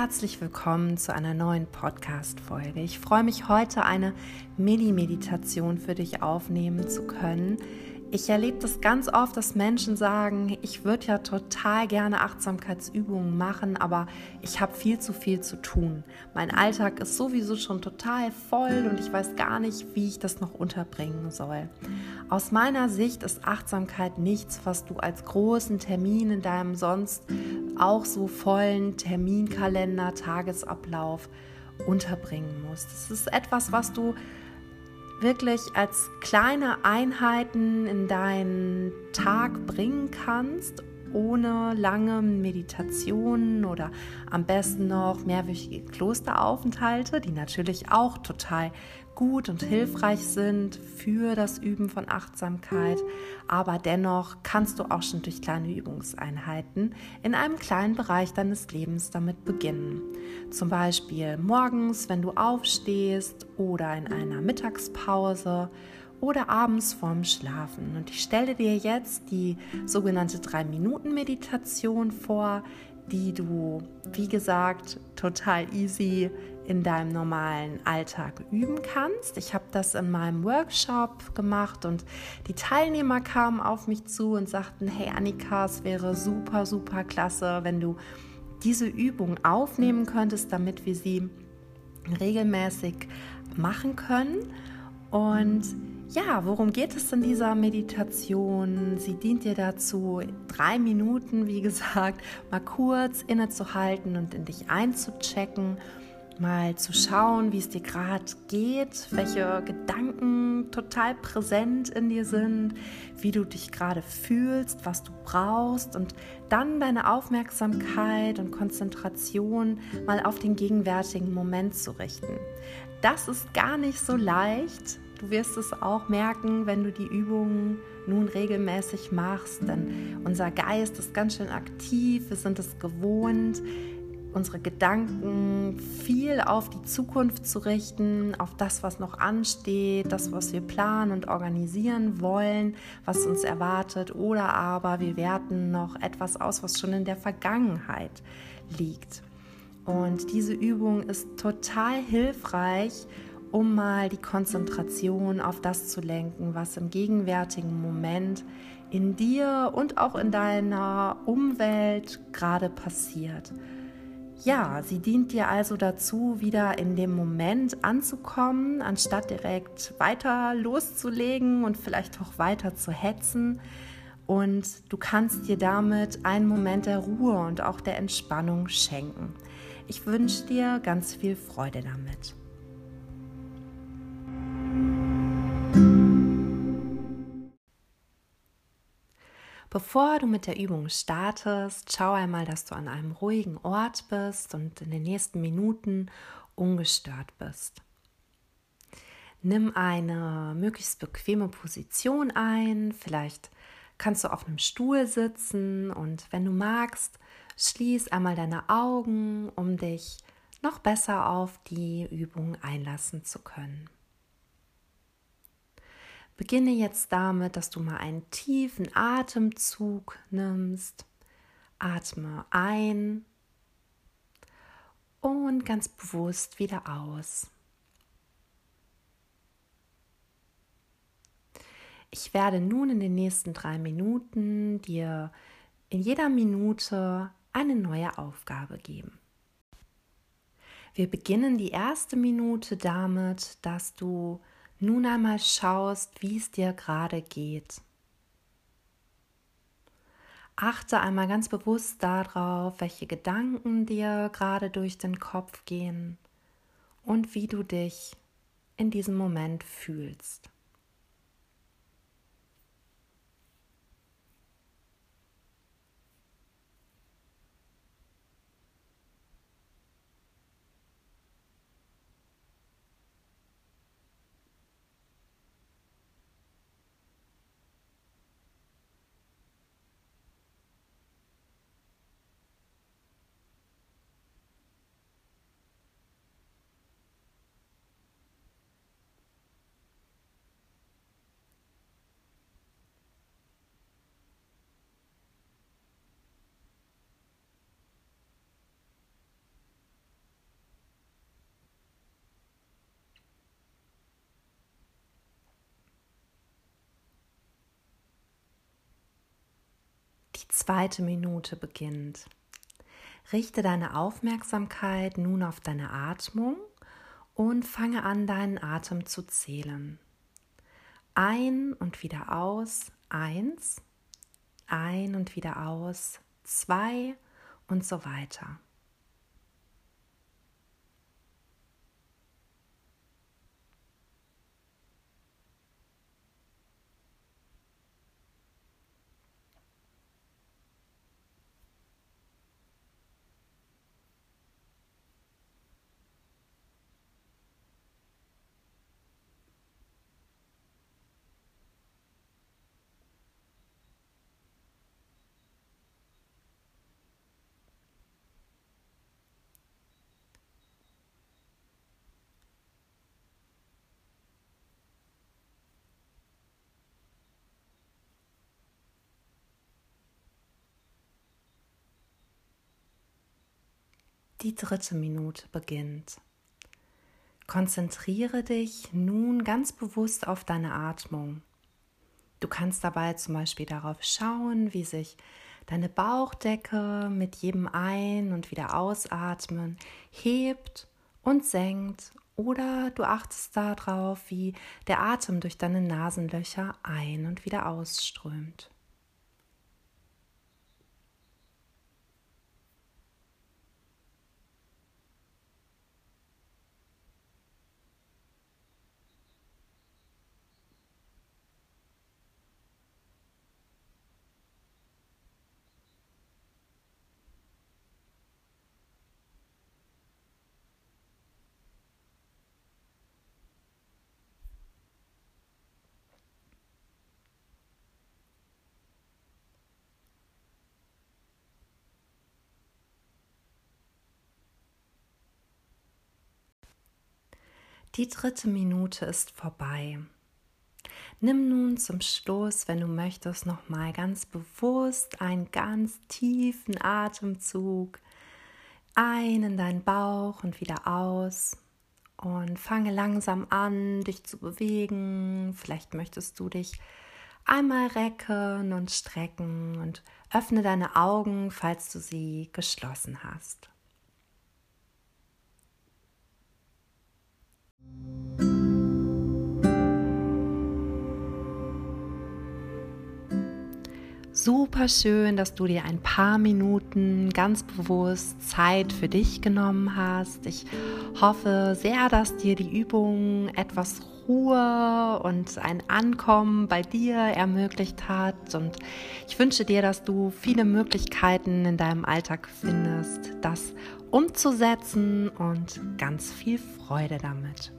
herzlich willkommen zu einer neuen Podcast-Folge. Ich freue mich heute eine Mini-Meditation für dich aufnehmen zu können. Ich erlebe das ganz oft, dass Menschen sagen, ich würde ja total gerne Achtsamkeitsübungen machen, aber ich habe viel zu viel zu tun. Mein Alltag ist sowieso schon total voll und ich weiß gar nicht, wie ich das noch unterbringen soll. Aus meiner Sicht ist Achtsamkeit nichts, was du als großen Termin in deinem sonst auch so vollen Terminkalender, Tagesablauf unterbringen musst. Es ist etwas, was du wirklich als kleine Einheiten in deinen Tag bringen kannst, ohne lange Meditationen oder am besten noch mehrwöchige Klosteraufenthalte, die natürlich auch total gut und hilfreich sind für das Üben von Achtsamkeit. Aber dennoch kannst du auch schon durch kleine Übungseinheiten in einem kleinen Bereich deines Lebens damit beginnen. Zum Beispiel morgens, wenn du aufstehst oder in einer Mittagspause oder abends vorm Schlafen. Und ich stelle dir jetzt die sogenannte 3-Minuten-Meditation vor, die du, wie gesagt, total easy in deinem normalen Alltag üben kannst. Ich habe das in meinem Workshop gemacht und die Teilnehmer kamen auf mich zu und sagten, hey Annika, es wäre super, super klasse, wenn du diese Übung aufnehmen könntest, damit wir sie regelmäßig machen können. Und ja, worum geht es in dieser Meditation? Sie dient dir dazu, drei Minuten, wie gesagt, mal kurz innezuhalten und in dich einzuchecken mal zu schauen, wie es dir gerade geht, welche Gedanken total präsent in dir sind, wie du dich gerade fühlst, was du brauchst und dann deine Aufmerksamkeit und Konzentration mal auf den gegenwärtigen Moment zu richten. Das ist gar nicht so leicht. Du wirst es auch merken, wenn du die Übungen nun regelmäßig machst, denn unser Geist ist ganz schön aktiv, wir sind es gewohnt, unsere Gedanken viel auf die Zukunft zu richten, auf das, was noch ansteht, das, was wir planen und organisieren wollen, was uns erwartet, oder aber wir werten noch etwas aus, was schon in der Vergangenheit liegt. Und diese Übung ist total hilfreich, um mal die Konzentration auf das zu lenken, was im gegenwärtigen Moment in dir und auch in deiner Umwelt gerade passiert. Ja, sie dient dir also dazu, wieder in dem Moment anzukommen, anstatt direkt weiter loszulegen und vielleicht auch weiter zu hetzen. Und du kannst dir damit einen Moment der Ruhe und auch der Entspannung schenken. Ich wünsche dir ganz viel Freude damit. Bevor du mit der Übung startest, schau einmal, dass du an einem ruhigen Ort bist und in den nächsten Minuten ungestört bist. Nimm eine möglichst bequeme Position ein, vielleicht kannst du auf einem Stuhl sitzen und wenn du magst, schließ einmal deine Augen, um dich noch besser auf die Übung einlassen zu können. Beginne jetzt damit, dass du mal einen tiefen Atemzug nimmst. Atme ein und ganz bewusst wieder aus. Ich werde nun in den nächsten drei Minuten dir in jeder Minute eine neue Aufgabe geben. Wir beginnen die erste Minute damit, dass du nun einmal schaust, wie es dir gerade geht. Achte einmal ganz bewusst darauf, welche Gedanken dir gerade durch den Kopf gehen und wie du dich in diesem Moment fühlst. Zweite Minute beginnt. Richte deine Aufmerksamkeit nun auf deine Atmung und fange an, deinen Atem zu zählen. Ein und wieder aus, eins, ein und wieder aus, zwei und so weiter. Die dritte Minute beginnt. Konzentriere dich nun ganz bewusst auf deine Atmung. Du kannst dabei zum Beispiel darauf schauen, wie sich deine Bauchdecke mit jedem Ein- und wieder Ausatmen hebt und senkt oder du achtest darauf, wie der Atem durch deine Nasenlöcher ein- und wieder ausströmt. Die dritte Minute ist vorbei. Nimm nun zum Schluss, wenn du möchtest, noch mal ganz bewusst einen ganz tiefen Atemzug ein in deinen Bauch und wieder aus und fange langsam an, dich zu bewegen. Vielleicht möchtest du dich einmal recken und strecken und öffne deine Augen, falls du sie geschlossen hast. Super schön, dass du dir ein paar Minuten ganz bewusst Zeit für dich genommen hast. Ich hoffe sehr, dass dir die Übung etwas Ruhe und ein Ankommen bei dir ermöglicht hat. Und ich wünsche dir, dass du viele Möglichkeiten in deinem Alltag findest, das umzusetzen und ganz viel Freude damit.